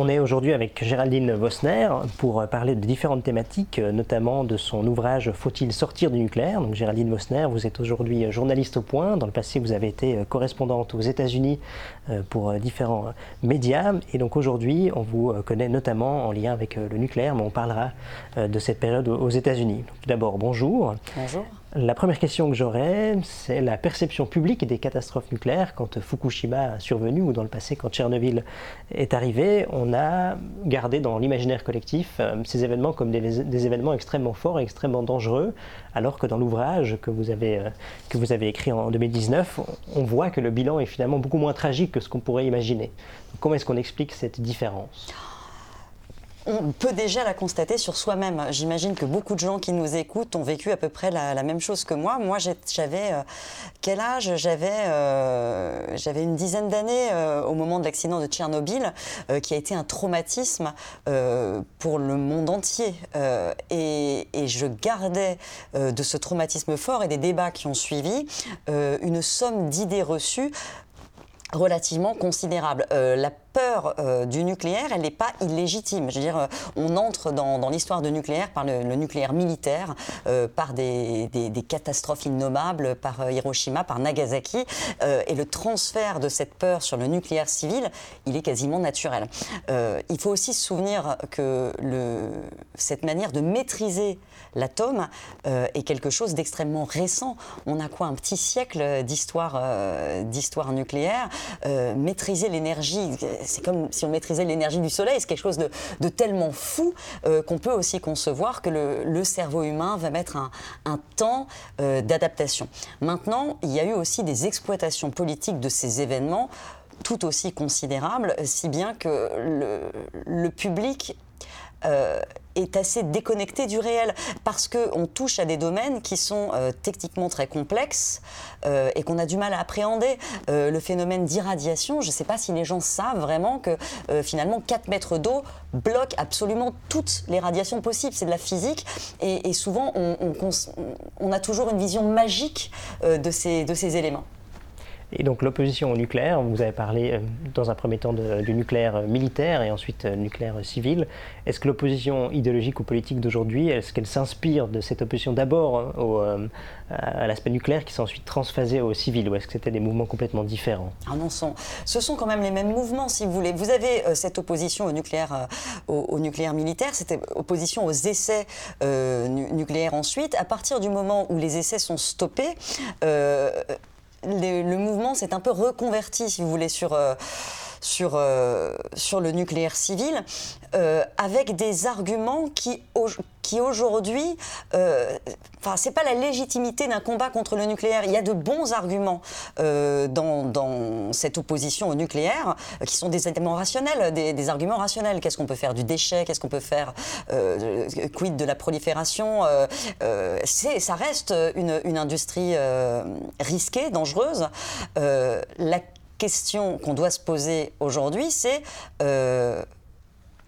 On est aujourd'hui avec Géraldine Vosner pour parler de différentes thématiques, notamment de son ouvrage Faut-il sortir du nucléaire? Donc Géraldine Vosner, vous êtes aujourd'hui journaliste au point. Dans le passé, vous avez été correspondante aux États-Unis euh, pour différents médias. Et donc aujourd'hui, on vous connaît notamment en lien avec le nucléaire, mais on parlera de cette période aux États-Unis. Tout d'abord, bonjour. Bonjour. La première question que j'aurais, c'est la perception publique des catastrophes nucléaires. Quand Fukushima a survenu ou dans le passé, quand Tchernobyl est arrivé, on a gardé dans l'imaginaire collectif euh, ces événements comme des, événements extrêmement forts et extrêmement dangereux, alors que dans l'ouvrage que, vous avez, euh, que vous avez écrit en 2019, on voit que le bilan est finalement beaucoup moins tragique que ce qu'on pourrait imaginer. Comment est-ce qu'on explique cette différence? On peut déjà la constater sur soi-même. J'imagine que beaucoup de gens qui nous écoutent ont vécu à peu près la, même chose que moi. Moi, j'avais euh, quel âge? Euh, J'avais une dizaine d'années euh, au moment de l'accident de Tchernobyl, qui a été un traumatisme pour le monde entier. Et, je gardais de ce traumatisme fort et des débats qui ont suivi une somme d'idées reçues relativement considérable. La peur euh, du nucléaire, elle n'est pas illégitime. Je veux dire, euh, on entre dans, l'histoire du nucléaire par le, nucléaire militaire, par des, catastrophes innommables, par Hiroshima, par Nagasaki, et le transfert de cette peur sur le nucléaire civil, il est quasiment naturel. il faut aussi se souvenir que cette manière de maîtriser l'atome est quelque chose d'extrêmement récent. On a quoi un petit siècle d'histoire d'histoire nucléaire euh, maîtriser l'énergie, c'est comme si on maîtrisait l'énergie du soleil, c'est quelque chose de, tellement fou euh, qu'on peut aussi concevoir que le, cerveau humain va mettre un, temps euh, d'adaptation. Maintenant, il y a eu aussi des exploitations politiques de ces événements tout aussi considérables, si bien que le public euh, est assez déconnecté du réel parce qu'on touche à des domaines qui sont euh, techniquement très complexes euh, et qu'on a du mal à appréhender. le phénomène d'irradiation, je ne sais pas si les gens savent vraiment que finalement 4 mètres d'eau bloquent absolument toutes les radiations possibles. C'est de la physique et, souvent on, a toujours une vision magique de ces éléments. Et donc l'opposition au nucléaire, vous avez parlé euh, dans un premier temps du nucléaire militaire et ensuite euh, nucléaire civil. Est-ce que l'opposition idéologique ou politique d'aujourd'hui, est-ce qu'elle s'inspire de cette opposition d'abord euh, à l'aspect nucléaire qui s'est ensuite transphasé au civil ou est-ce que c'était des mouvements complètement différents? Ah non, ce sont quand même les mêmes mouvements si vous voulez. Vous avez cette opposition au nucléaire, au, nucléaire militaire, cette opposition aux essais nucléaires ensuite. À partir du moment où les essais sont stoppés, le, mouvement s'est un peu reconverti, si vous voulez, sur, euh, sur, euh, sur le nucléaire civil, euh, avec des arguments qui, qui aujourd'hui, enfin, c'est pas la légitimité d'un combat contre le nucléaire. Il y a de bons arguments dans, dans, cette opposition au nucléaire, qui sont des éléments rationnels, des, arguments rationnels. Qu'est-ce qu'on peut faire du déchet? Qu'est-ce qu'on peut faire Quid de la prolifération Ça reste une, une industrie risquée, dangereuse euh, question qu'on doit se poser aujourd'hui, c'est euh,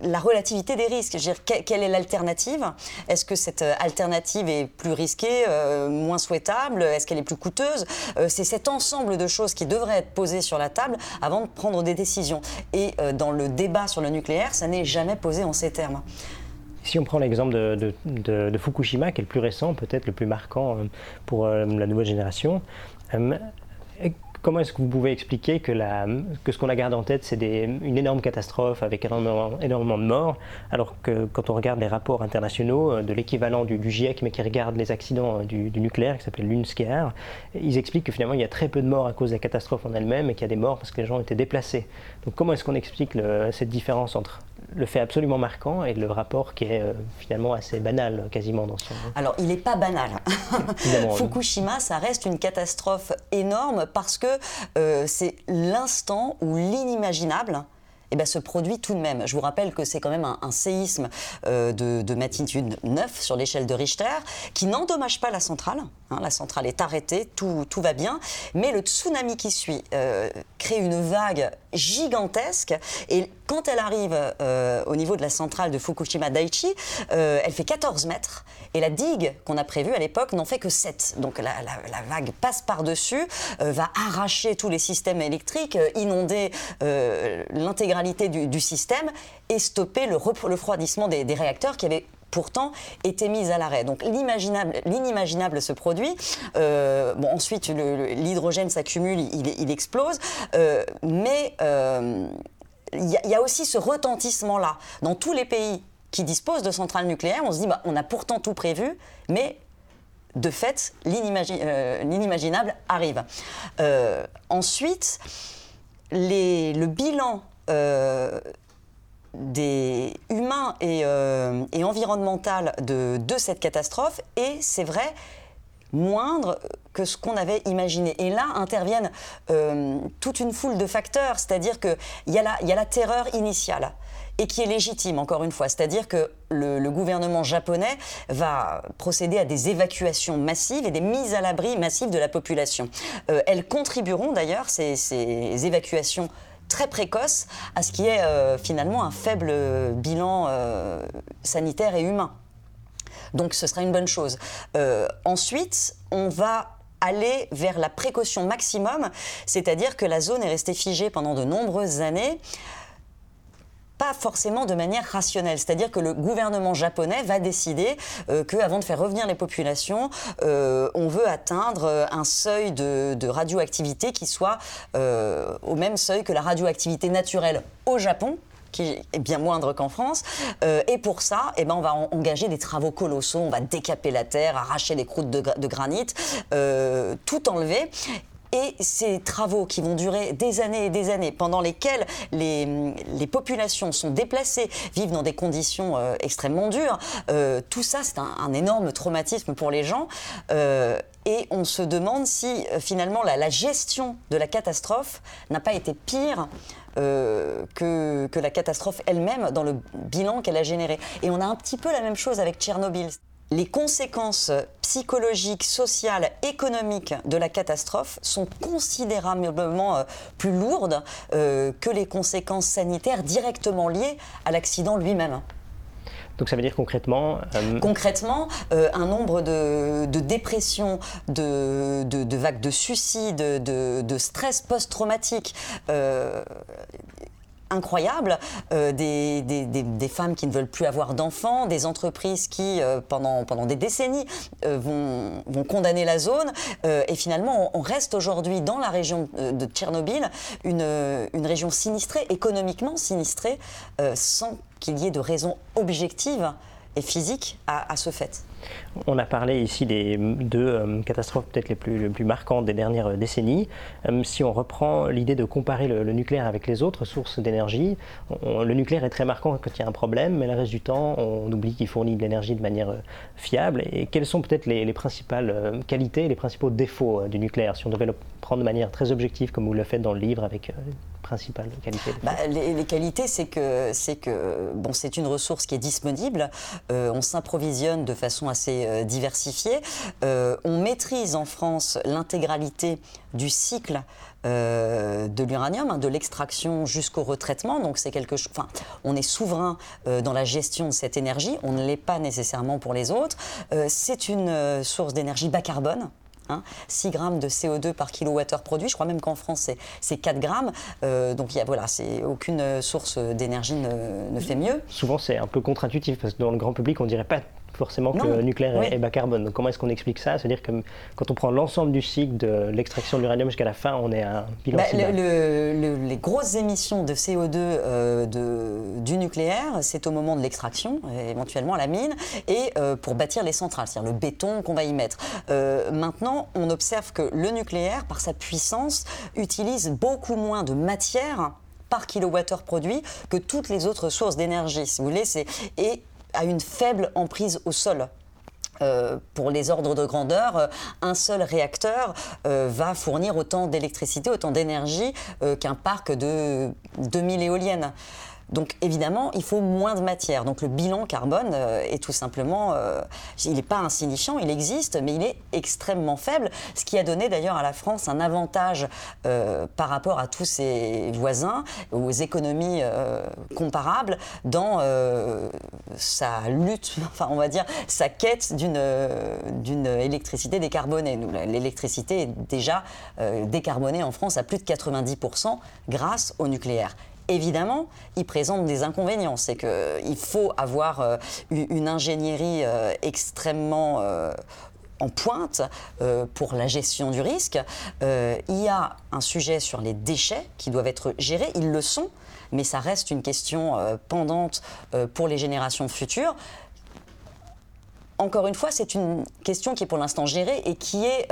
la relativité des risques. quelle est l'alternative? Est-ce que cette euh, alternative est plus risquée, moins souhaitable? Est-ce qu'elle est plus coûteuse? C'est cet ensemble de choses qui devraient être posées sur la table avant de prendre des décisions. Et dans le débat sur le nucléaire, ça n'est jamais posé en ces termes. Si on prend l'exemple de, Fukushima, qui est le plus récent, peut-être le plus marquant pour la nouvelle génération, Comment est-ce que vous pouvez expliquer que, ce qu'on a gardé en tête, c'est une énorme catastrophe avec énormément, de morts, alors que quand on regarde les rapports internationaux euh, de l'équivalent du, GIEC, mais qui regarde les accidents euh, du, nucléaire, qui s'appelle l'UNSCAR, ils expliquent que finalement il y a très peu de morts à cause de la catastrophe en elle-même et qu'il y a des morts parce que les gens étaient déplacés. Donc comment est-ce qu'on explique cette différence entre le fait absolument marquant et le rapport qui est euh, finalement assez banal quasiment dans son... Alors il n'est pas banal. Fukushima, ça reste une catastrophe énorme parce que euh, c'est l'instant où l'inimaginable eh ben, se produit tout de même. Je vous rappelle que c'est quand même un, séisme euh, de, magnitude 9 sur l'échelle de Richter qui n'endommage pas la centrale. Hein. la centrale est arrêtée, tout, tout, va bien. Mais le tsunami qui suit euh, crée une vague gigantesque. Et quand elle arrive euh, au niveau de la centrale de Fukushima Daiichi, euh, elle fait 14 mètres. Et la digue qu'on a prévue à l'époque n'en fait que 7. Donc la, vague passe par-dessus, euh, va arracher tous les systèmes électriques, inonder l'intégralité du, système et stopper le, refroidissement des, des réacteurs qui avaient pourtant été mise à l'arrêt. Donc l'inimaginable se produit. Euh, bon, ensuite, l'hydrogène s'accumule, il, explose. Euh, mais euh, il y, a aussi ce retentissement-là. Dans tous les pays qui disposent de centrales nucléaires, on se dit, bah, on a pourtant tout prévu, mais de fait, l'inimaginable arrive. ensuite, le bilan des humains et, euh, de, cette catastrophe et c'est vrai moindre que ce qu'on avait imaginé. Et là interviennent euh, toute une foule de facteurs, c'est-à-dire qu'il y, a la, y a la terreur initiale et qui est légitime, encore une fois. C'est-à-dire que le, gouvernement japonais va procéder à des évacuations massives et des mises à l'abri massives de la population. Euh, elles contribueront d'ailleurs, ces évacuations très précoce à ce qui est euh, finalement un faible bilan euh, sanitaire et humain. Donc ce sera une bonne chose. Euh, ensuite, on va aller vers la précaution maximum, c'est-à-dire que la zone est restée figée pendant de nombreuses années pas forcément de manière rationnelle. C'est-à-dire que le gouvernement japonais va décider euh, qu'avant de faire revenir les populations, euh, on veut atteindre euh, un seuil de, radioactivité qui soit au même seuil que la radioactivité naturelle au Japon, qui est bien moindre qu'en France. et pour ça, eh ben, on va engager des travaux colossaux. On va décaper la terre, arracher les croûtes de granit, tout enlever. Et ces travaux qui vont durer des années et des années, pendant lesquels les, les populations sont déplacées, vivent dans des conditions euh, extrêmement dures, euh, tout ça, c'est un, énorme traumatisme pour les gens. Euh, et on se demande si finalement la, la, gestion de la catastrophe n'a pas été pire que, que, la catastrophe elle-même dans le bilan qu'elle a généré. Et on a un petit peu la même chose avec Tchernobyl les conséquences psychologiques, sociales, économiques de la catastrophe sont considérablement euh, plus lourdes euh, que les conséquences sanitaires directement liées à l'accident lui-même. Donc ça veut dire concrètement euh, Concrètement, un nombre de, dépressions, de, vagues de suicides, de, stress post-traumatique incroyable, euh, des, des, des, femmes qui ne veulent plus avoir d'enfants, des entreprises qui, euh, pendant, pendant des décennies, euh, vont, vont, condamner la zone. et finalement, on, reste aujourd'hui dans la région de Tchernobyl, une, une région sinistrée, économiquement sinistrée, sans qu'il y ait de raisons objectives et physiques à, à ce fait. On a parlé ici des deux euh, catastrophes peut-être les plus, les plus, marquantes des dernières euh, décennies. Euh, si on reprend l'idée de comparer le, nucléaire avec les autres sources d'énergie, le nucléaire est très marquant quand il y a un problème, mais le reste du temps, on oublie qu'il fournit de l'énergie de manière fiable. Et quelles sont peut-être les, les, principales qualités, les principaux défauts du nucléaire, si on devait le prendre de manière très objective, comme vous le faites dans le livre avec bah, les, qualités, c'est que c'est que bon, c'est une ressource qui est disponible. on s'improvisionne de façon assez euh, diversifié. Euh, on maîtrise en France l'intégralité du cycle euh, de l'uranium, hein, de l'extraction jusqu'au retraitement. Donc c'est quelque chose. Enfin, on est souverain dans la gestion de cette énergie. On ne l'est pas nécessairement pour les autres. c'est une source d'énergie bas carbone. 6 hein, grammes de CO2 par kilowattheure produit. Je crois même qu'en France, c'est 4 grammes. donc, y a, voilà, aucune source d'énergie ne, ne, fait mieux. Souvent, c'est un peu contre-intuitif parce que dans le grand public, on dirait pas forcément que le nucléaire est, bas carbone. Donc comment est-ce qu'on explique ça? C'est-à-dire que quand on prend l'ensemble du cycle de l'extraction de l'uranium jusqu'à la fin, on est à un bilan bah, Les grosses émissions de CO2 euh, de, du nucléaire, c'est au moment de l'extraction, éventuellement à la mine, et euh, pour bâtir les centrales, c'est-à-dire le béton qu'on va y mettre. Euh, maintenant, on observe que le nucléaire, par sa puissance, utilise beaucoup moins de matière par kilowattheure produit que toutes les autres sources d'énergie. Si vous voulez, et a une faible emprise au sol. Euh, pour les ordres de grandeur, euh, un seul réacteur euh, va fournir autant d'électricité, autant d'énergie qu'un parc de 2000 éoliennes. Donc évidemment, il faut moins de matière. Donc le bilan carbone euh, est tout simplement, euh, il n'est pas insignifiant, il existe, mais il est extrêmement faible, ce qui a donné d'ailleurs à la France un avantage euh, par rapport à tous ses voisins, aux économies comparables, dans sa lutte, enfin on va dire sa quête d'une électricité décarbonée. L'électricité est déjà décarbonée en France à plus de 90% grâce au nucléaire évidemment, il présente des inconvénients. C'est qu'il faut avoir euh, une ingénierie euh, extrêmement euh, en pointe pour la gestion du risque. il y a un sujet sur les déchets qui doivent être gérés, ils le sont, mais ça reste une question pendante pour les générations futures. Encore une fois, c'est une question qui est pour l'instant gérée et qui est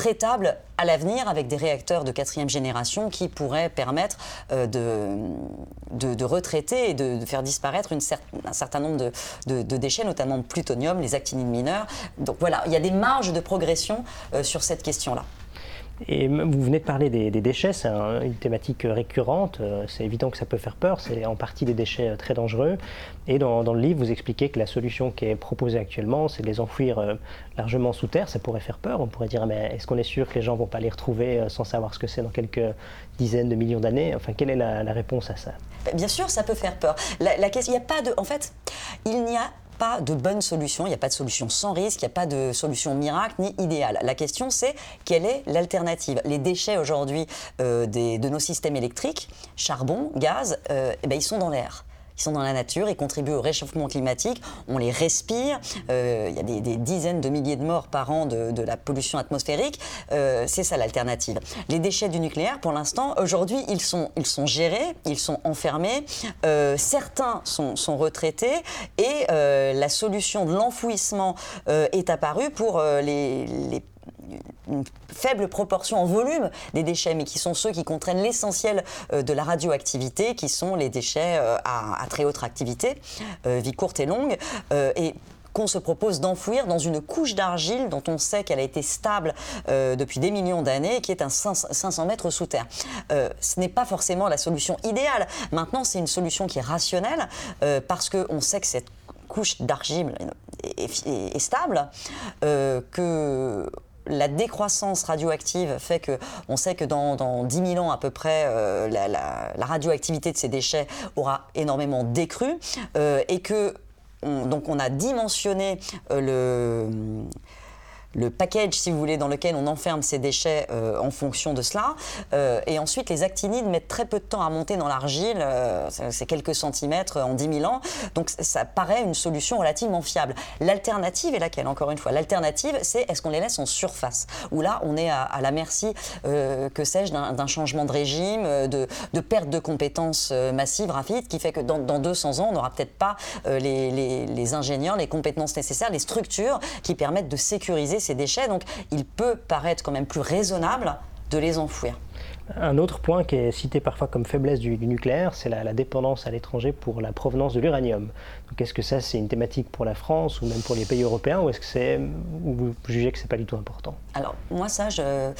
traitable à l'avenir avec des réacteurs de quatrième génération qui pourraient permettre euh, de, de, retraiter et de, faire disparaître une un certain nombre de, déchets, notamment le plutonium, les actinides mineurs. Donc voilà, il y a des marges de progression euh, sur cette question-là. Et vous venez de parler des, déchets, c'est une thématique récurrente, euh, c'est évident que ça peut faire peur, c'est en partie des déchets euh, très dangereux. Et dans, le livre, vous expliquez que la solution qui est proposée actuellement, c'est de les enfouir euh, largement sous terre, ça pourrait faire peur, on pourrait dire, mais est-ce qu'on est sûr que les gens vont pas les retrouver sans savoir ce que c'est dans quelques dizaines de millions d'années? Enfin, quelle est la, réponse à ça? Bien sûr, ça peut faire peur. La, la il n'y a pas de... Il n'y a pas de bonne solution, il n'y a pas de solution sans risque, il n'y a pas de solution miracle ni idéale. La question c'est quelle est l'alternative? Les déchets aujourd'hui euh, de nos systèmes électriques, charbon, gaz, euh, eh ben, ils sont dans l'air qui sont dans la nature, ils contribuent au réchauffement climatique, on les respire, euh, il y a des, dizaines de milliers de morts par an de, la pollution atmosphérique, euh, c'est ça l'alternative. Les déchets du nucléaire, pour l'instant, aujourd'hui, ils sont, ils sont gérés, ils sont enfermés, euh, certains sont, sont, retraités et la solution de l'enfouissement est apparue pour les une faible proportion en volume des déchets, mais qui sont ceux qui contraignent l'essentiel euh, de la radioactivité, qui sont les déchets euh, à, très haute réactivité, euh, vie courte et longue. et qu'on se propose d'enfouir dans une couche d'argile dont on sait qu'elle a été stable depuis des millions d'années et qui est à 500 mètres sous terre. ce n'est pas forcément la solution idéale. Maintenant, c'est une solution qui est rationnelle parce qu'on sait que cette couche d'argile est, stable, que la décroissance radioactive fait que on sait que dans, dans 10 000 ans à peu près, euh, la, radioactivité de ces déchets aura énormément décru euh, et que donc on a dimensionné euh, le le package, si vous voulez, dans lequel on enferme ces déchets euh, en fonction de cela. Euh, et ensuite, les actinides mettent très peu de temps à monter dans l'argile, euh, c'est quelques centimètres en 10 000 ans. Donc ça paraît une solution relativement fiable. L'alternative est laquelle, encore une fois? L'alternative, c'est est-ce qu'on les laisse en surface? Où là, on est à, la merci, que sais-je, d'un changement de régime, de, perte de compétences massives, rapides, qui fait que dans, 200 ans, on n'aura peut-être pas les, les ingénieurs, les compétences nécessaires, les structures qui permettent de sécuriser ces déchets. Donc il peut paraître quand même plus raisonnable de les enfouir. Un autre point qui est cité parfois comme faiblesse du, nucléaire, c'est la, dépendance à l'étranger pour la provenance de l'uranium. est-ce que ça, c'est une thématique pour la France ou même pour les pays européens, ou est-ce que c'est, vous jugez que c'est pas du tout important? Alors moi, ça, je...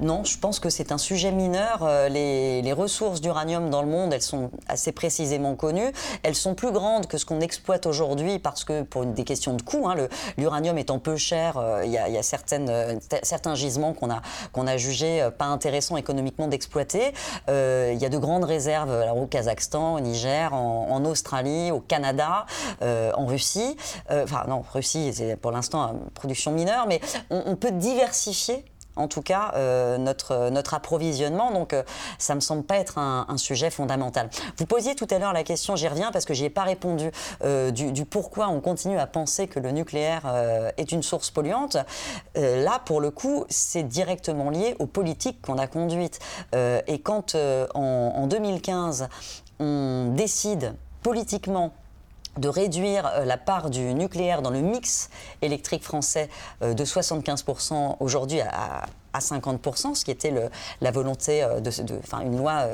non, je pense que c'est un sujet mineur. Euh, les, ressources d'uranium dans le monde, elles sont assez précisément connues. Elles sont plus grandes que ce qu'on exploite aujourd'hui parce que pour des questions de coût, hein, l'uranium étant peu cher, euh, il y, a, euh, certains gisements qu'on a, qu'on a jugés pas intéressants économiquement d'exploiter. Euh, il y a de grandes réserves au Kazakhstan, au Niger, en, Australie, au Canada, euh, en Russie. Euh, enfin non, Russie, c'est pour l'instant une production mineure, mais on peut diversifier en tout cas euh, notre, approvisionnement. Donc euh, ça me semble pas être un, sujet fondamental. Vous posiez tout à l'heure la question, j'y reviens parce que j'y ai pas répondu, euh, du, pourquoi on continue à penser que le nucléaire est une source polluante. là, pour le coup, c'est directement lié aux politiques qu'on a conduites. et quand en 2015, on décide politiquement de réduire euh, la part du nucléaire dans le mix électrique français euh, de 75% aujourd'hui à, 50%, ce qui était la volonté euh, de, enfin une loi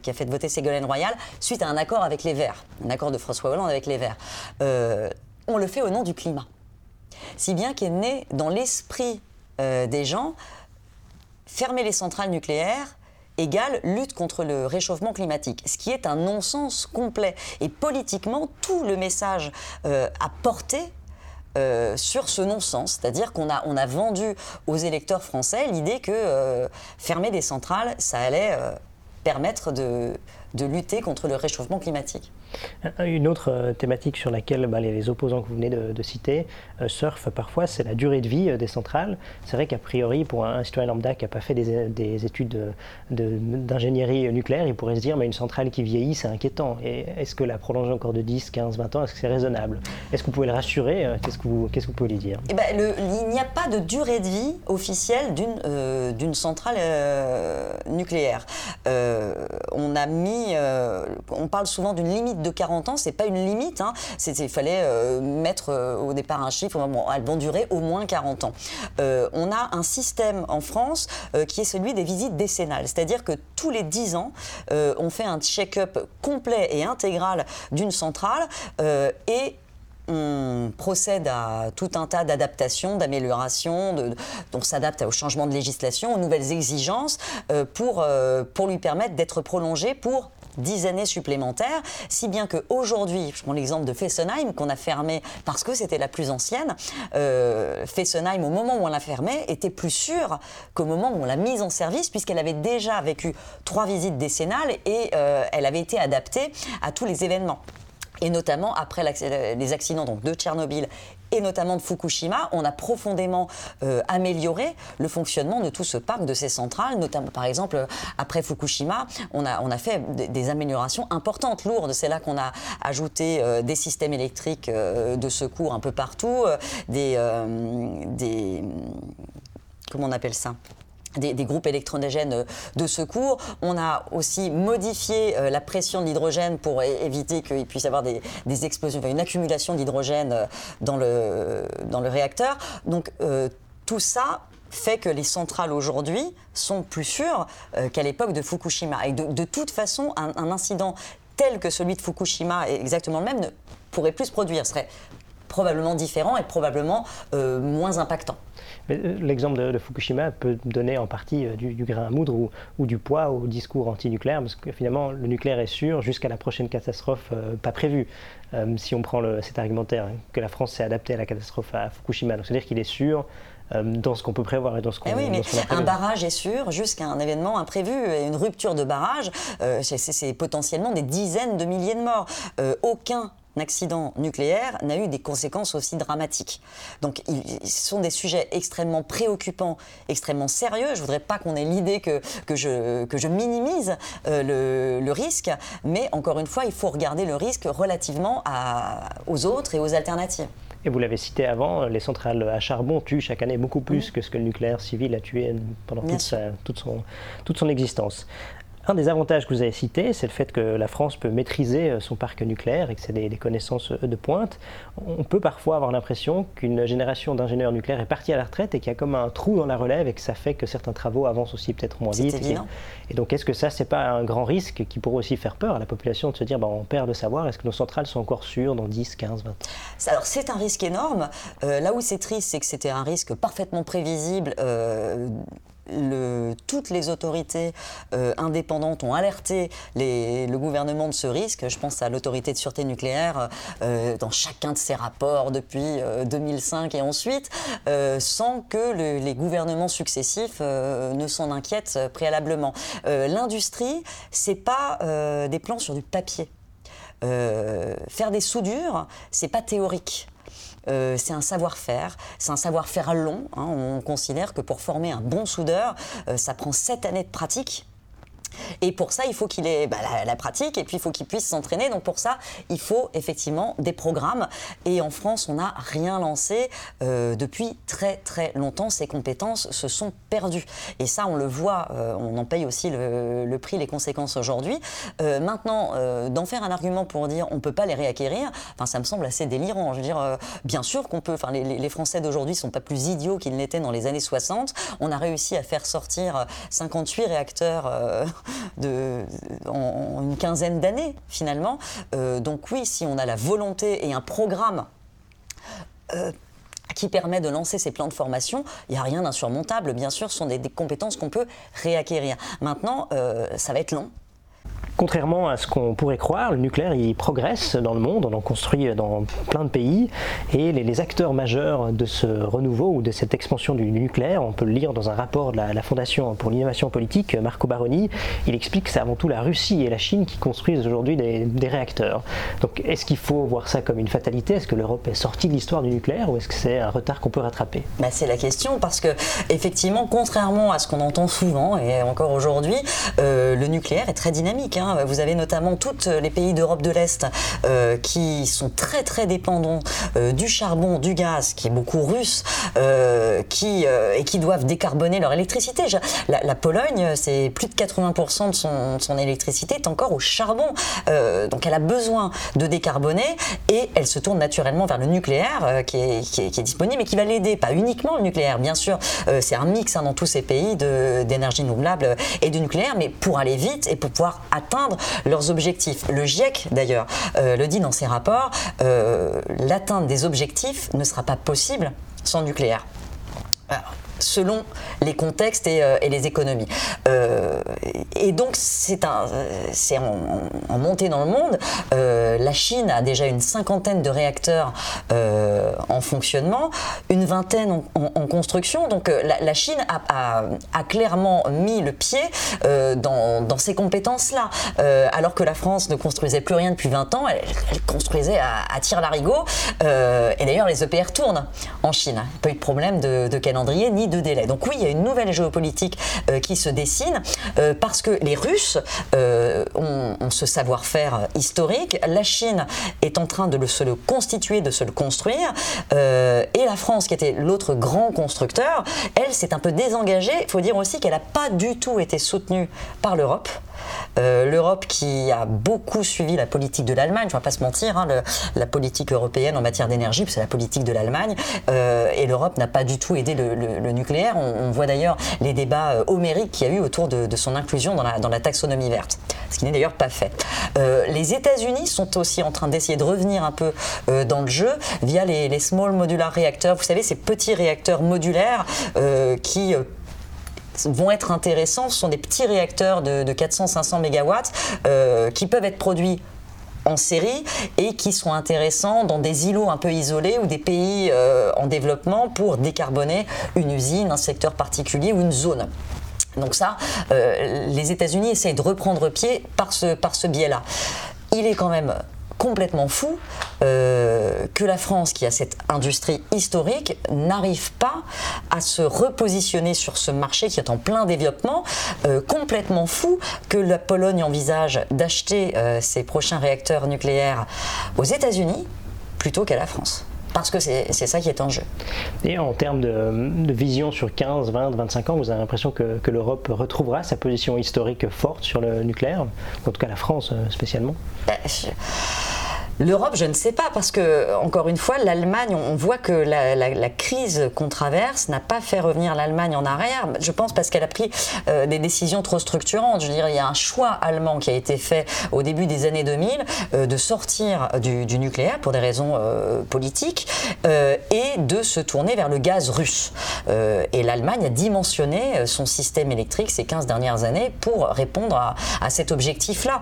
qui a fait voter Ségolène Royal suite à un accord avec les Verts, un accord de François Hollande avec les Verts. on le fait au nom du climat, si bien qu'est né dans l'esprit des gens fermer les centrales nucléaires égale lutte contre le réchauffement climatique, ce qui est un non-sens complet. Et politiquement, tout le message euh, porté euh, sur ce non-sens, c'est-à-dire qu'on a, on a vendu aux électeurs français l'idée que euh, fermer des centrales, ça allait permettre de, de lutter contre le réchauffement climatique. Une autre euh, thématique sur laquelle bah, les, opposants que vous venez de, citer euh, surfent parfois, c'est la durée de vie euh, des centrales. C'est vrai qu'a priori, pour un, citoyen lambda qui n'a pas fait des, études d'ingénierie nucléaire, il pourrait se dire mais une centrale qui vieillit, c'est inquiétant. Et est-ce que la prolonger encore de 10, 15, 20 ans, est-ce que c'est raisonnable? Est-ce que vous pouvez le rassurer Qu'est-ce que vous, pouvez lui dire? Eh ben, Il n'y a pas de durée de vie officielle d'une, centrale nucléaire. on on parle souvent d'une limite de 40 ans, c'est pas une limite. Hein. Il fallait euh, mettre euh, au départ un chiffre. Bon, elles vont durer au moins 40 ans. Euh, on a un système en France qui est celui des visites décennales, c'est-à-dire que tous les 10 ans, on fait un check-up complet et intégral d'une centrale et on procède à tout un tas d'adaptations, d'améliorations, on s'adapte au changement de législation, aux nouvelles exigences pour, pour lui permettre d'être prolongé pour 10 années supplémentaires, si bien qu'aujourd'hui, je prends l'exemple de Fessenheim, qu'on a fermé parce que c'était la plus ancienne, euh, Fessenheim, au moment où on l'a fermée, était plus sûre qu'au moment où on l'a mise en service, puisqu'elle avait déjà vécu trois visites décennales et euh, elle avait été adaptée à tous les événements. Et notamment après les accidents donc, de Tchernobyl et notamment de Fukushima, on a profondément euh, amélioré le fonctionnement de tout ce parc, de ces centrales, notamment par exemple après Fukushima, on a, on a fait des, améliorations importantes, lourdes. C'est là qu'on a ajouté euh, des systèmes électriques euh, de secours un peu partout, des, des comment on appelle ça? Des, groupes électronégènes euh, de secours. On a aussi modifié euh, la pression de l'hydrogène pour éviter qu'il puisse y avoir des, explosions, une accumulation d'hydrogène euh, dans le, dans le réacteur. Donc tout ça fait que les centrales aujourd'hui sont plus sûres qu'à l'époque de Fukushima. Et de, toute façon, un, incident tel que celui de Fukushima, exactement le même, ne pourrait plus se produire, probablement différent et probablement moins impactant. Euh, l'exemple de, Fukushima peut donner en partie euh, du, grain à moudre ou, du poids au discours anti-nucléaire, parce que finalement, le nucléaire est sûr jusqu'à la prochaine catastrophe euh, pas prévue. si on prend cet argumentaire, hein, que la France s'est adaptée à la catastrophe à Fukushima. Donc, c'est-à-dire qu'il est sûr dans ce qu'on peut prévoir et dans ce qu'on eh oui, mais Un barrage est sûr jusqu'à un événement imprévu. Et une rupture de barrage, c'est potentiellement des dizaines de milliers de morts. aucun accident nucléaire n'a eu des conséquences aussi dramatiques. Donc ce sont des sujets extrêmement préoccupants, extrêmement sérieux. Je ne voudrais pas qu'on ait l'idée que, que, je, que je minimise euh, le, risque, mais encore une fois, il faut regarder le risque relativement à, aux autres et aux alternatives. Et vous l'avez cité avant, les centrales à charbon tuent chaque année beaucoup plus que ce que le nucléaire civil a tué pendant toute, toute, son, toute son existence. Un des avantages que vous avez cité, c'est le fait que la France peut maîtriser euh, son parc nucléaire et que c'est des, connaissances euh, de pointe. On peut parfois avoir l'impression qu'une génération d'ingénieurs nucléaires est partie à la retraite et qu'il y a comme un trou dans la relève et que ça fait que certains travaux avancent aussi peut-être moins vite. Et, donc, est-ce que ça, c'est pas un grand risque qui pourrait aussi faire peur à la population de se dire, bah, on perd de savoir, est-ce que nos centrales sont encore sûres dans 10, 15, 20 ans? Alors, c'est un risque énorme. Euh, là où c'est triste, c'est que c'était un risque parfaitement prévisible toutes les autorités euh, indépendantes ont alerté le gouvernement de ce risque. Je pense à l'autorité de sûreté nucléaire euh, dans chacun de ses rapports depuis 2005 euh, et ensuite, sans que les gouvernements successifs ne s'en inquiètent préalablement. L'industrie, c'est pas des plans sur du papier. faire des soudures, c'est pas théorique. Euh, c'est un savoir-faire, c'est un savoir-faire long. Hein. On considère que pour former un bon soudeur, euh, ça prend sept années de pratique et pour ça, il faut qu'il ait bah, la, pratique et puis il faut qu'il puisse s'entraîner. Donc pour ça, il faut effectivement des programmes. Et en France, on n'a rien lancé euh, depuis très très longtemps. Ces compétences se sont perdues. Et ça, on le voit, euh, on en paye aussi le, prix, les conséquences aujourd'hui. Euh, maintenant, d'en faire un argument pour dire on ne peut pas les réacquérir, enfin, ça me semble assez délirant. Je veux dire, bien sûr qu'on peut. Enfin, les, les Français d'aujourd'hui ne sont pas plus idiots qu'ils l'étaient dans les années 60. On a réussi à faire sortir 58 réacteurs en, une quinzaine d'années finalement. Euh, donc oui, si on a la volonté et un programme euh, qui permet de lancer ces plans de formation, il n'y a rien d'insurmontable, bien sûr, ce sont des, compétences qu'on peut réacquérir. Maintenant, ça va être long, Contrairement à ce qu'on pourrait croire, le nucléaire il progresse dans le monde, on en construit dans plein de pays, et les, acteurs majeurs de ce renouveau ou de cette expansion du nucléaire, on peut le lire dans un rapport de la, Fondation pour l'innovation politique, Marco Baroni, il explique que c'est avant tout la Russie et la Chine qui construisent aujourd'hui des, réacteurs. Donc est-ce qu'il faut voir ça comme une fatalité? Est-ce que l'Europe est sortie de l'histoire du nucléaire ou est-ce que c'est un retard qu'on peut rattraper? Bah, C'est la question parce que effectivement, contrairement à ce qu'on entend souvent et encore aujourd'hui, euh, le nucléaire est très dynamique. Hein. Hein. Vous avez notamment tous les pays d'Europe de l'Est euh, qui sont très très dépendants euh, du charbon, du gaz, qui est beaucoup russe, euh, qui, et qui doivent décarboner leur électricité. La, Pologne, c'est plus de 80% de son, électricité est encore au charbon. donc elle a besoin de décarboner et elle se tourne naturellement vers le nucléaire qui est, qui, est, disponible et qui va l'aider. Pas uniquement le nucléaire, bien sûr, c'est un mix hein, dans tous ces pays d'énergie renouvelable et du nucléaire, mais pour aller vite et pour pouvoir atteindre leurs objectifs. Le GIEC, d'ailleurs, euh, le dit dans ses rapports, euh, l'atteinte des objectifs ne sera pas possible sans nucléaire selon les contextes et, euh, les économies. Euh, et donc, c'est en, montée dans le monde. Euh, la Chine a déjà une cinquantaine de réacteurs en fonctionnement, une vingtaine en, construction. Donc, la, Chine a, clairement mis le pied dans, ces compétences-là. alors que la France ne construisait plus rien depuis 20 ans, elle, construisait à, tir-larigot. et d'ailleurs, les EPR tournent en Chine. Pas eu de problème de, de calendrier ni Donc oui, il y a une nouvelle géopolitique euh, qui se dessine euh, parce que les Russes euh, ont, ce savoir-faire historique. La Chine est en train de se le constituer, de se le construire. et la France, qui était l'autre grand constructeur, elle s'est un peu désengagée. Il faut dire aussi qu'elle n'a pas du tout été soutenue par l'Europe. Euh, L'Europe qui a beaucoup suivi la politique de l'Allemagne, je ne vais pas se mentir, hein, la politique européenne en matière d'énergie, c'est la politique de l'Allemagne, euh, et l'Europe n'a pas du tout aidé le, nucléaire. On, voit d'ailleurs les débats euh, homériques qu'il y a eu autour de, son inclusion dans la, taxonomie verte, ce qui n'est d'ailleurs pas fait. les États-Unis sont aussi en train d'essayer de revenir un peu dans le jeu via les, les, small modular réacteurs, vous savez, ces petits réacteurs modulaires qui vont être intéressants. Ce sont des petits réacteurs de, 400-500 MW qui peuvent être produits en série et qui sont intéressants dans des îlots un peu isolés ou des pays euh, en développement pour décarboner une usine, un secteur particulier ou une zone. Donc ça, euh, les États-Unis essayent de reprendre pied par ce, par ce biais-là. Il est quand même complètement fou euh, que la France, qui a cette industrie historique, n'arrive pas à se repositionner sur ce marché qui est en plein développement. Euh, complètement fou que la Pologne envisage d'acheter euh, ses prochains réacteurs nucléaires aux États-Unis plutôt qu'à la France parce que c'est ça qui est en jeu. Et en termes de, vision sur 15, 20, 25 ans, vous avez l'impression que, que l'Europe retrouvera sa position historique forte sur le nucléaire, en tout cas la France spécialement L'Europe, je ne sais pas, parce que, encore une fois, l'Allemagne, on voit que la, crise qu'on traverse n'a pas fait revenir l'Allemagne en arrière. Je pense parce qu'elle a pris euh, des décisions trop structurantes. Je veux dire, il y a un choix allemand qui a été fait au début des années 2000 euh, de sortir du, nucléaire pour des raisons euh, politiques et de se tourner vers le gaz russe. et l'Allemagne a dimensionné son système électrique ces 15 dernières années pour répondre à, à cet objectif-là.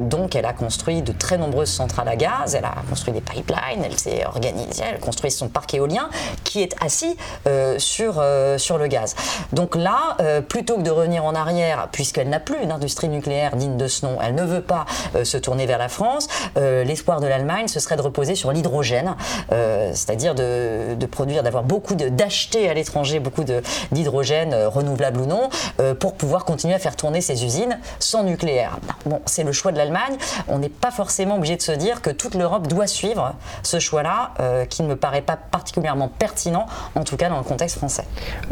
donc, elle a construit de très nombreuses centrale à gaz, elle a construit des pipelines, elle s'est organisée, elle construit son parc éolien qui est assis euh, sur, euh, sur le gaz. Donc là, euh, plutôt que de revenir en arrière, puisqu'elle n'a plus d'industrie nucléaire digne de ce nom, elle ne veut pas se tourner vers la France, l'espoir de l'Allemagne, ce serait de reposer sur l'hydrogène, c'est-à-dire de, de, produire, d'avoir beaucoup d'acheter à l'étranger beaucoup d'hydrogène, renouvelable ou non, pour pouvoir continuer à faire tourner ces usines sans nucléaire. Bon, c'est le choix de l'Allemagne, on n'est pas forcément obligé de se dire que toute l'Europe doit suivre ce choix-là, euh, qui ne me paraît pas particulièrement pertinent, en tout cas dans le contexte français.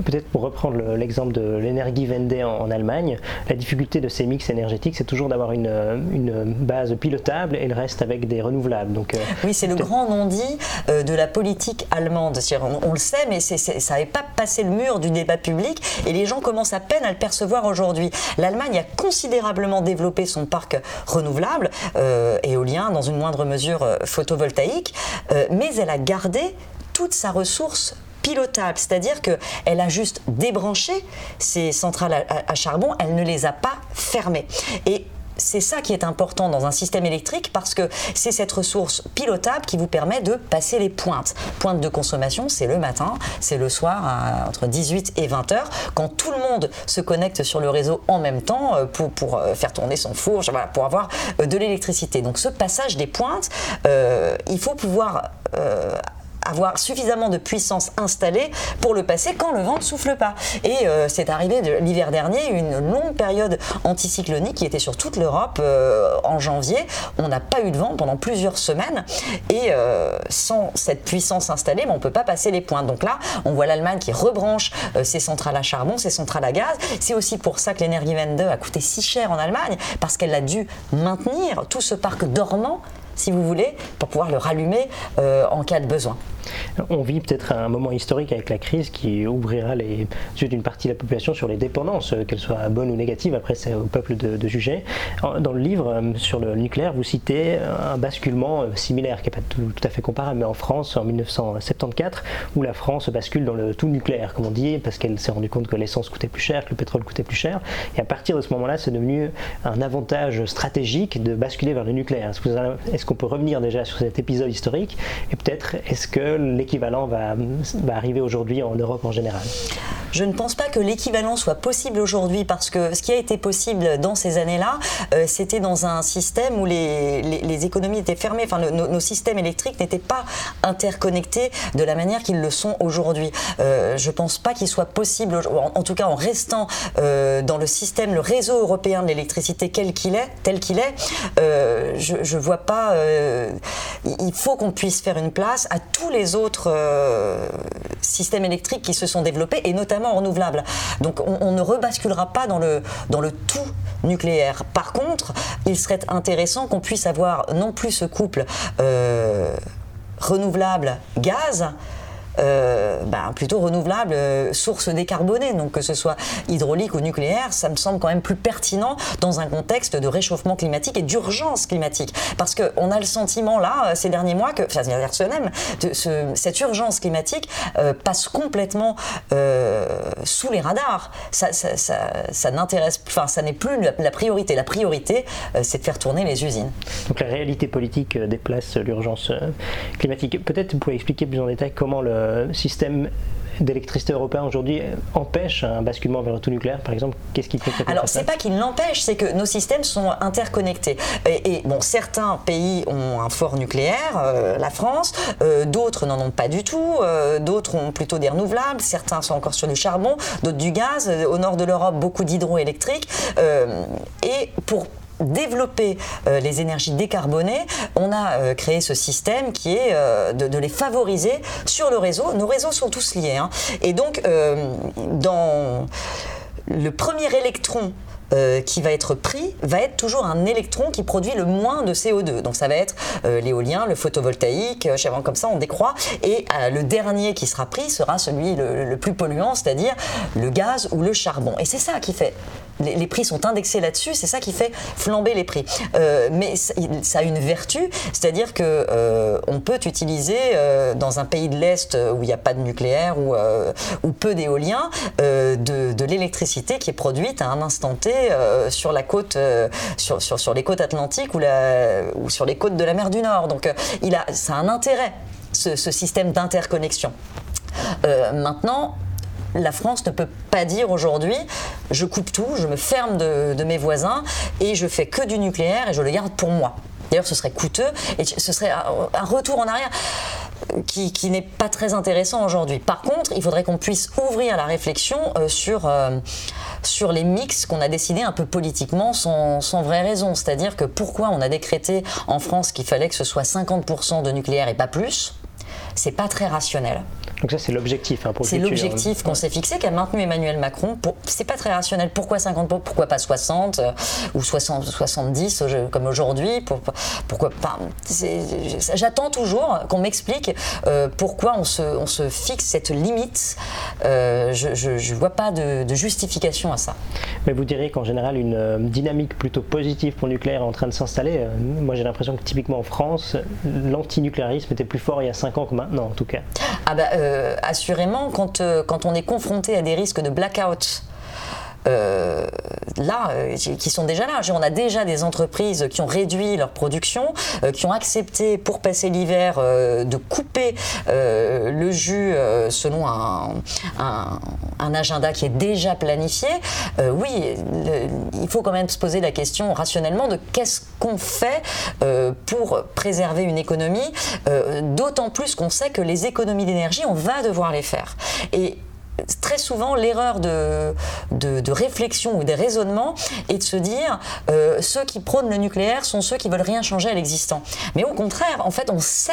Peut-être pour reprendre l'exemple de l'énergie Vendée en, Allemagne, la difficulté de ces mix énergétiques, c'est toujours d'avoir une, une, base pilotable et le reste avec des renouvelables. Donc, euh, oui, c'est le grand non-dit euh, de la politique allemande. On, on, le sait, mais ça n'avait pas passé le mur du débat public et les gens commencent à peine à le percevoir aujourd'hui. L'Allemagne a considérablement développé son parc renouvelable, éolien, dans une moindre mesure euh, photovoltaïque, euh, mais elle a gardé toute sa ressource pilotable, c'est-à-dire qu'elle a juste débranché ses centrales à, à, charbon, elle ne les a pas fermées. Et c'est ça qui est important dans un système électrique parce que c'est cette ressource pilotable qui vous permet de passer les pointes. Pointe de consommation, c'est le matin, c'est le soir entre 18 et 20 heures, quand tout le monde se connecte sur le réseau en même temps euh, pour, euh, faire tourner son four, pour avoir euh, de l'électricité. Donc ce passage des pointes, il faut pouvoir avoir suffisamment de puissance installée pour le passer quand le vent ne souffle pas. Et euh, c'est arrivé l'hiver dernier, une longue période anticyclonique qui était sur toute l'Europe euh, en janvier. On n'a pas eu de vent pendant plusieurs semaines et euh, sans cette puissance installée, on ne peut pas passer les points. Donc là, on voit l'Allemagne qui rebranche ses centrales à charbon, ses centrales à gaz. C'est aussi pour ça que l'énergie 2 a coûté si cher en Allemagne parce qu'elle a dû maintenir tout ce parc dormant si vous voulez, pour pouvoir le rallumer en cas de besoin. On vit peut-être un moment historique avec la crise qui ouvrira les yeux d'une partie de la population sur les dépendances, euh, qu'elles soient bonnes ou négatives. Après, c'est au peuple de, juger. Dans le livre euh, sur le nucléaire, vous citez un basculement euh, similaire, qui n'est pas tout, à fait comparable, mais en France, en 1974, où la France bascule dans le tout nucléaire, comme on dit, parce qu'elle s'est rendue compte que l'essence coûtait plus cher, que le pétrole coûtait plus cher. Et à partir de ce moment-là, c'est devenu un avantage stratégique de basculer vers le nucléaire. Est-ce qu'on peut revenir déjà sur cet épisode historique? Et peut-être, est-ce que l'équivalent va, arriver aujourd'hui en Europe en général Je ne pense pas que l'équivalent soit possible aujourd'hui parce que ce qui a été possible dans ces années-là, euh, c'était dans un système où les, économies étaient fermées, enfin nos, systèmes électriques n'étaient pas interconnectés de la manière qu'ils le sont aujourd'hui. Euh, je ne pense pas qu'il soit possible, en, tout cas en restant euh, dans le système, le réseau européen de l'électricité tel qu'il est, tel qu'il est, je ne vois pas. il faut qu'on puisse faire une place à tous les autres euh, systèmes électriques qui se sont développés, et notamment renouvelables. Donc on, ne rebasculera pas dans le, dans le tout nucléaire. Par contre, il serait intéressant qu'on puisse avoir non plus ce couple euh, renouvelable gaz, euh, ben, plutôt renouvelable, euh, source décarbonée, donc que ce soit hydraulique ou nucléaire, ça me semble quand même plus pertinent dans un contexte de réchauffement climatique et d'urgence climatique. Parce qu'on a le sentiment là, euh, ces derniers mois, que, enfin, ce même, de, cette urgence climatique passe complètement sous les radars. Ça, ça, ça, n'intéresse, enfin, ça n'est plus la, priorité. La priorité, c'est de faire tourner les usines. Donc la réalité politique déplace l'urgence climatique. Peut-être vous pouvez expliquer plus en détail comment le euh, système d'électricité européen aujourd'hui empêche un basculement vers le tout nucléaire, par exemple Qu'est-ce qui fait que Alors, c'est pas qu'il l'empêche, c'est que nos systèmes sont interconnectés. Et, bon, certains pays ont un fort nucléaire, euh, la France, euh, d'autres n'en ont pas du tout, d'autres ont plutôt des renouvelables, certains sont encore sur du charbon, d'autres du gaz. Au nord de l'Europe, beaucoup d'hydroélectriques. et pour développer euh, les énergies décarbonées, on a euh, créé ce système qui est euh, de, les favoriser sur le réseau. Nos réseaux sont tous liés. Hein. Et donc, dans le premier électron qui va être pris va être toujours un électron qui produit le moins de CO2. Donc ça va être l'éolien, le photovoltaïque, euh, comme ça on décroît. Et le dernier qui sera pris sera celui le plus polluant, c'est-à-dire le gaz ou le charbon. Et c'est ça qui fait les, prix sont indexés là-dessus, c'est ça qui fait flamber les prix. Euh, mais ça, a une vertu, c'est-à-dire que euh, on peut utiliser euh, dans un pays de l'Est où il n'y a pas de nucléaire ou peu d'éolien de, l'électricité qui est produite à un instant T sur la côte, sur, sur, les côtes atlantiques ou, la, ou sur les côtes de la mer du Nord. Donc il a, ça a un intérêt, ce, ce système d'interconnexion. maintenant, la France ne peut pas dire aujourd'hui je coupe tout, je me ferme de, mes voisins et je fais que du nucléaire et je le garde pour moi. D'ailleurs, ce serait coûteux et ce serait un retour en arrière qui, n'est pas très intéressant aujourd'hui. Par contre, il faudrait qu'on puisse ouvrir la réflexion euh, sur, euh, sur les mix qu'on a décidé un peu politiquement sans, sans vraie raison. C'est-à-dire que pourquoi on a décrété en France qu'il fallait que ce soit 50% de nucléaire et pas plus c'est pas très rationnel. Donc ça c'est l'objectif hein, C'est l'objectif qu'on s'est fixé, qu'a maintenu Emmanuel Macron. C'est pas très rationnel. Pourquoi 50 Pourquoi pas 60 euh, ou 60, 70 comme aujourd'hui Pourquoi pas J'attends toujours qu'on m'explique euh, pourquoi on se, on se, fixe cette limite. Euh, je ne vois pas de, de, justification à ça. Mais vous diriez qu'en général une dynamique plutôt positive pour le nucléaire est en train de s'installer. Moi j'ai l'impression que typiquement en France, l'antinucléarisme était plus fort il y a 5 ans que maintenant en tout cas. Ah bah, assurément, quand, quand on est confronté à des risques de blackout, euh, là, euh, qui sont déjà là. On a déjà des entreprises qui ont réduit leur production, euh, qui ont accepté pour passer l'hiver de couper le jus selon un, agenda qui est déjà planifié. oui, il faut quand même se poser la question rationnellement de qu'est-ce qu'on fait pour préserver une économie, d'autant plus qu'on sait que les économies d'énergie, on va devoir les faire. Très souvent l'erreur de, de, réflexion ou des raisonnements est de se dire euh, ceux qui prônent le nucléaire sont ceux qui veulent rien changer à l'existant. Mais au contraire, en fait, on sait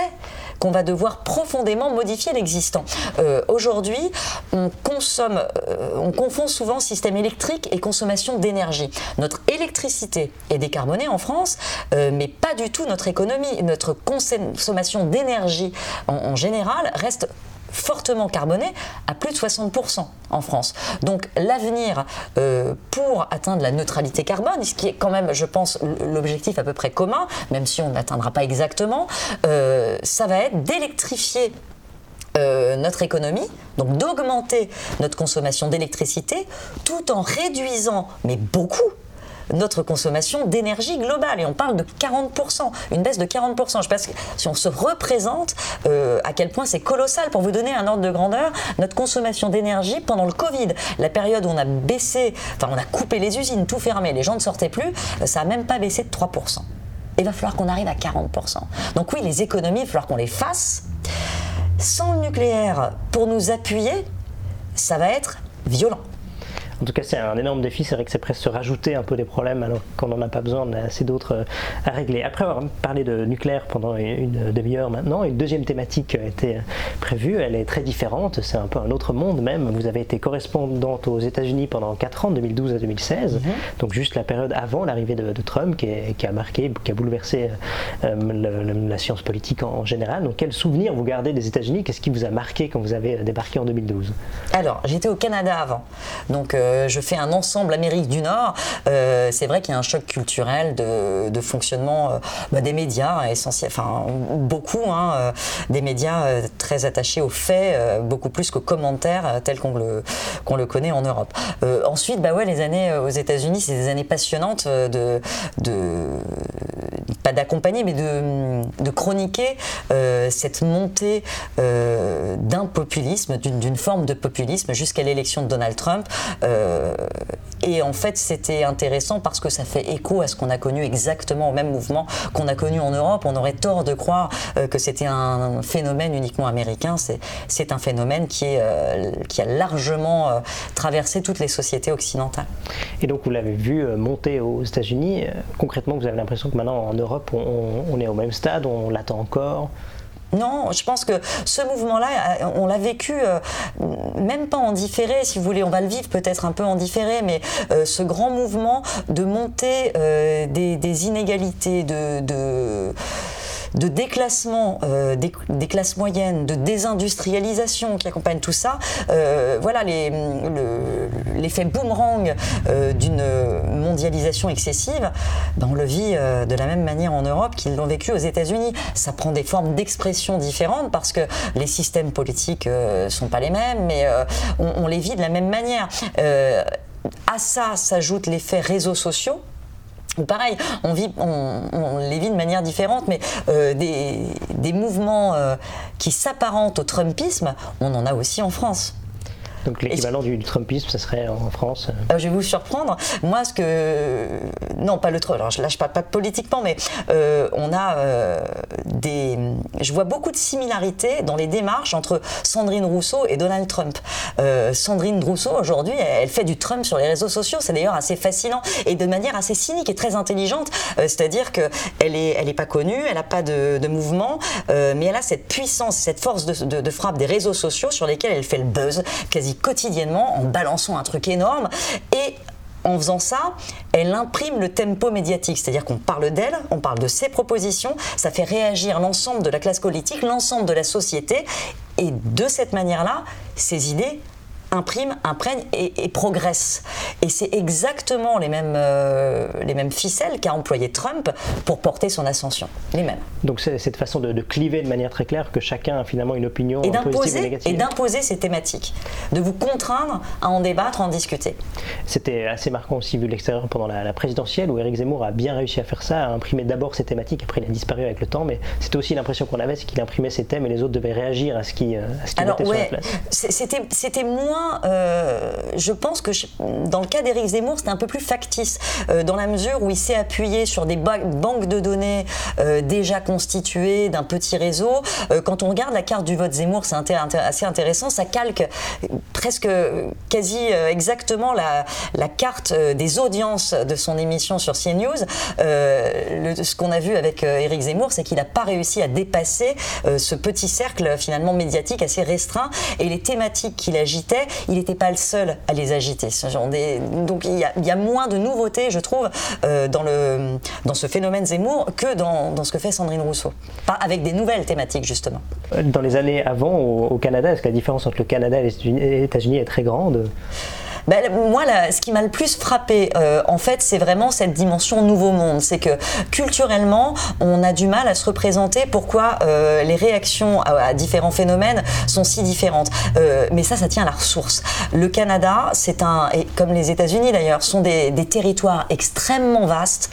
qu'on va devoir profondément modifier l'existant. Euh, aujourd'hui, on consomme, euh, on confond souvent système électrique et consommation d'énergie. Notre électricité est décarbonée en France, mais pas du tout notre économie. Notre consommation d'énergie en général reste fortement carboné à plus de 60% en France. Donc l'avenir euh, pour atteindre la neutralité carbone, ce qui est quand même, je pense, l'objectif à peu près commun, même si on n'atteindra pas exactement, euh, ça va être d'électrifier euh, notre économie, donc d'augmenter notre consommation d'électricité, tout en réduisant, mais beaucoup, notre consommation d'énergie globale. Et on parle de 40%, une baisse de 40%. Je pense que si on se représente euh, à quel point c'est colossal, pour vous donner un ordre de grandeur, notre consommation d'énergie pendant le Covid, la période où on a baissé, enfin on a coupé les usines, tout fermé, les gens ne sortaient plus, euh, ça n'a même pas baissé de 3%. il va falloir qu'on arrive à 40%. Donc oui, les économies, il va falloir qu'on les fasse. Sans le nucléaire, pour nous appuyer, ça va être violent. En tout cas, c'est un énorme défi. C'est vrai que c'est presque se rajouter un peu des problèmes alors qu'on n'en a pas besoin. On a assez d'autres euh, à régler. Après avoir parlé de nucléaire pendant une demi-heure maintenant, une deuxième thématique a été prévue. Elle est très différente. C'est un peu un autre monde même. Vous avez été correspondante aux États-Unis pendant 4 ans, de 2012 à 2016. Mhm. Donc juste la période avant l'arrivée de, Trump qui, a marqué, qui a bouleversé euh, la science politique en, général. Donc quel souvenir vous gardez des États-Unis? Qu'est-ce qui vous a marqué quand vous avez débarqué en 2012 Alors j'étais au Canada avant. Donc euh, euh, je fais un ensemble Amérique du Nord, euh, c'est vrai qu'il y a un choc culturel de, fonctionnement euh, bah, des médias, enfin beaucoup, hein, des médias très attachés aux faits, beaucoup plus qu'aux commentaires tels qu'on le, connaît en Europe. ensuite, bah ouais, les années aux États-Unis, c'est des années passionnantes de, pas d'accompagner, mais de, chroniquer cette montée d'un populisme, d'une forme de populisme jusqu'à l'élection de Donald Trump. Euh, et en fait, c'était intéressant parce que ça fait écho à ce qu'on a connu exactement au même mouvement qu'on a connu en Europe. On aurait tort de croire euh, que c'était un phénomène uniquement américain. C'est un phénomène qui, euh, qui a largement traversé toutes les sociétés occidentales. Et donc, vous l'avez vu monter aux États-Unis. Concrètement, vous avez l'impression que maintenant en Europe, on est au même stade, on l'attend encore? Non, je pense que ce mouvement-là, euh, on l'a vécu euh, même pas en différé, si vous voulez, on va le vivre peut-être un peu en différé, mais euh, ce grand mouvement de montée des, inégalités, de de déclassement euh, des, classes moyennes, de désindustrialisation qui accompagne tout ça, euh, voilà l'effet boomerang euh, d'une mondialisation excessive, ben, on le vit de la même manière en Europe qu'ils l'ont vécu aux États-Unis. Ça prend des formes d'expression différentes parce que les systèmes politiques ne sont pas les mêmes, mais on, on, les vit de la même manière. à ça s'ajoutent l'effet réseaux sociaux Pareil, on, vit, on, les vit de manière différente, mais euh, des, mouvements euh, qui s'apparentent au Trumpisme, on en a aussi en France. Donc l'équivalent du, Trumpisme, ça serait en France euh euh, Je vais vous surprendre. Moi, ce que. Non, pas le Trump. Alors, là, je parle pas politiquement, mais euh, on a des. Je vois beaucoup de similarités dans les démarches entre Sandrine Rousseau et Donald Trump. Sandrine Rousseau, aujourd'hui, elle fait du Trump sur les réseaux sociaux. C'est d'ailleurs assez fascinant et de manière assez cynique et très intelligente. C'est-à-dire qu'elle n'est elle est pas connue, elle n'a pas de, mouvement, mais elle a cette puissance, cette force de, de frappe des réseaux sociaux sur lesquels elle fait le buzz quasi quotidiennement en balançant un truc énorme et en faisant ça, elle imprime le tempo médiatique, c'est-à-dire qu'on parle d'elle, on parle de ses propositions, ça fait réagir l'ensemble de la classe politique, l'ensemble de la société, et de cette manière-là, ses idées imprime, imprègne et, progresse. Et c'est exactement les mêmes, euh, les mêmes ficelles qu'a employé Trump pour porter son ascension. Les mêmes. Donc c'est cette façon de, cliver de manière très claire que chacun a finalement une opinion et positive et négative. Et d'imposer ces thématiques, de vous contraindre à en débattre, à en discuter. C'était assez marquant aussi vu de l'extérieur pendant la, présidentielle où Éric Zemmour a bien réussi à faire ça, à imprimer d'abord ces thématiques, après il a disparu avec le temps, mais c'était aussi l'impression qu'on avait, c'est qu'il imprimait ses thèmes et les autres devaient réagir à ce qui, euh, à ce qui Alors, sur la place. C'était moins, euh, je pense que dans le cas d'Éric Zemmour, c'était un peu plus factice, euh, dans la mesure où il s'est appuyé sur des banques de données déjà constituées d'un petit réseau. quand on regarde la carte du vote Zemmour, c'est assez intéressant, ça calque presque quasi exactement la, la carte des audiences de son émission sur CNews. ce qu'on a vu avec Éric Zemmour, c'est qu'il n'a pas réussi à dépasser ce petit cercle finalement médiatique assez restreint et les thématiques qu'il agitait, il n'était pas le seul à les agiter. Donc il y, a, moins de nouveautés, je trouve, euh, dans, le, dans ce phénomène Zemmour que dans, dans ce que fait Sandrine Rousseau. Pas avec des nouvelles thématiques, justement. Dans les années avant, au, Canada, est-ce que la différence entre le Canada et les États-Unis est très grande? Ben, moi, ce qui m'a le plus frappé, euh, en fait, c'est vraiment cette dimension nouveau monde. C'est que culturellement, on a du mal à se représenter pourquoi euh, les réactions à, différents phénomènes sont si différentes. Euh, mais ça, ça tient à la ressource. Le Canada, c'est un, et comme les États-Unis d'ailleurs, sont des, des, territoires extrêmement vastes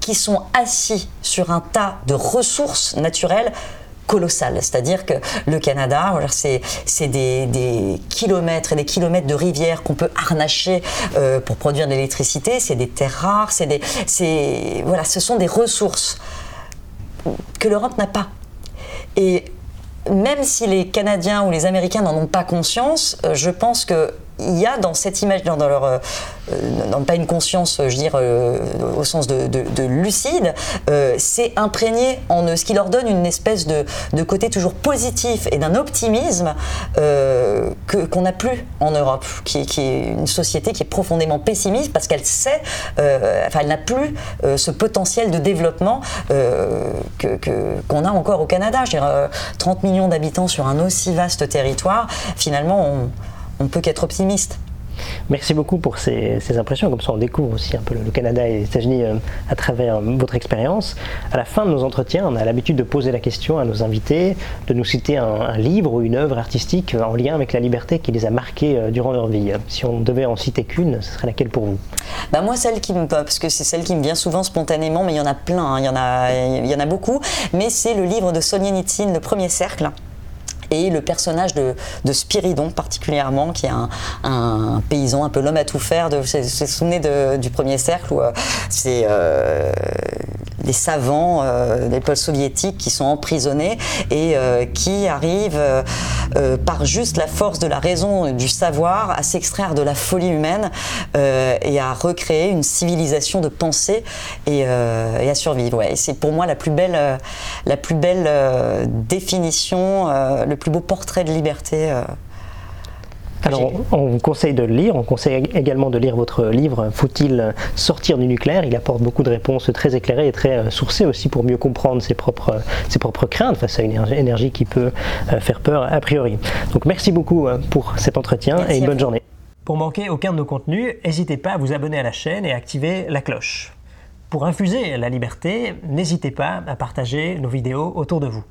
qui sont assis sur un tas de ressources naturelles colossal. C'est-à-dire que le Canada, c'est des, kilomètres et des kilomètres de rivières qu'on peut harnacher euh, pour produire de l'électricité. C'est des terres rares. Des, voilà, ce sont des ressources que l'Europe n'a pas. Et même si les Canadiens ou les Américains n'en ont pas conscience, euh, je pense que il y a dans cette image, dans, leur, euh, euh, pas une conscience, je veux dire, euh, au sens de, lucide, c'est imprégné en eux, ce qui leur donne une espèce de, côté toujours positif et d'un optimisme qu'on n'a plus en Europe, qui, est une société qui est profondément pessimiste parce qu'elle sait, enfin, elle n'a plus ce potentiel de développement qu'on a encore au Canada. Je veux dire, 30 millions d'habitants sur un aussi vaste territoire, finalement, on on ne peut qu'être optimiste. Merci beaucoup pour ces, impressions. Comme ça, on découvre aussi un peu le, Canada et les États-Unis euh, à travers votre expérience. À la fin de nos entretiens, on a l'habitude de poser la question à nos invités, de nous citer un, livre ou une œuvre artistique en lien avec la liberté qui les a marqués euh, durant leur vie. Si on devait en citer qu'une, ce serait laquelle pour vous? Bah Moi, celle qui me. Parce que c'est celle qui me vient souvent spontanément, mais il y en a plein, hein. il, y en a, il y en a beaucoup. Mais c'est le livre de Sonia Nitsin, Le premier cercle et le personnage de, Spiridon particulièrement, qui est un, paysan, un peu l'homme à tout faire. De, vous vous souvenez du premier cercle où euh, c'est euh, des savants euh, des peuples soviétiques qui sont emprisonnés et qui arrivent par juste la force de la raison, du savoir, à s'extraire de la folie humaine et à recréer une civilisation de pensée et, à survivre. Ouais. C'est pour moi la plus belle, la plus belle définition, le plus beau portrait de liberté. Euh, alors, on vous conseille de le lire. On conseille également de lire votre livre Faut-il sortir du nucléaire? Il apporte beaucoup de réponses très éclairées et très euh, sourcées aussi pour mieux comprendre ses propres, ses propres craintes face à une énergie qui peut euh, faire peur a priori. Donc, merci beaucoup pour cet entretien et une bonne journée. Pour manquer aucun de nos contenus, n'hésitez pas à vous abonner à la chaîne et à activer la cloche. Pour infuser la liberté, n'hésitez pas à partager nos vidéos autour de vous.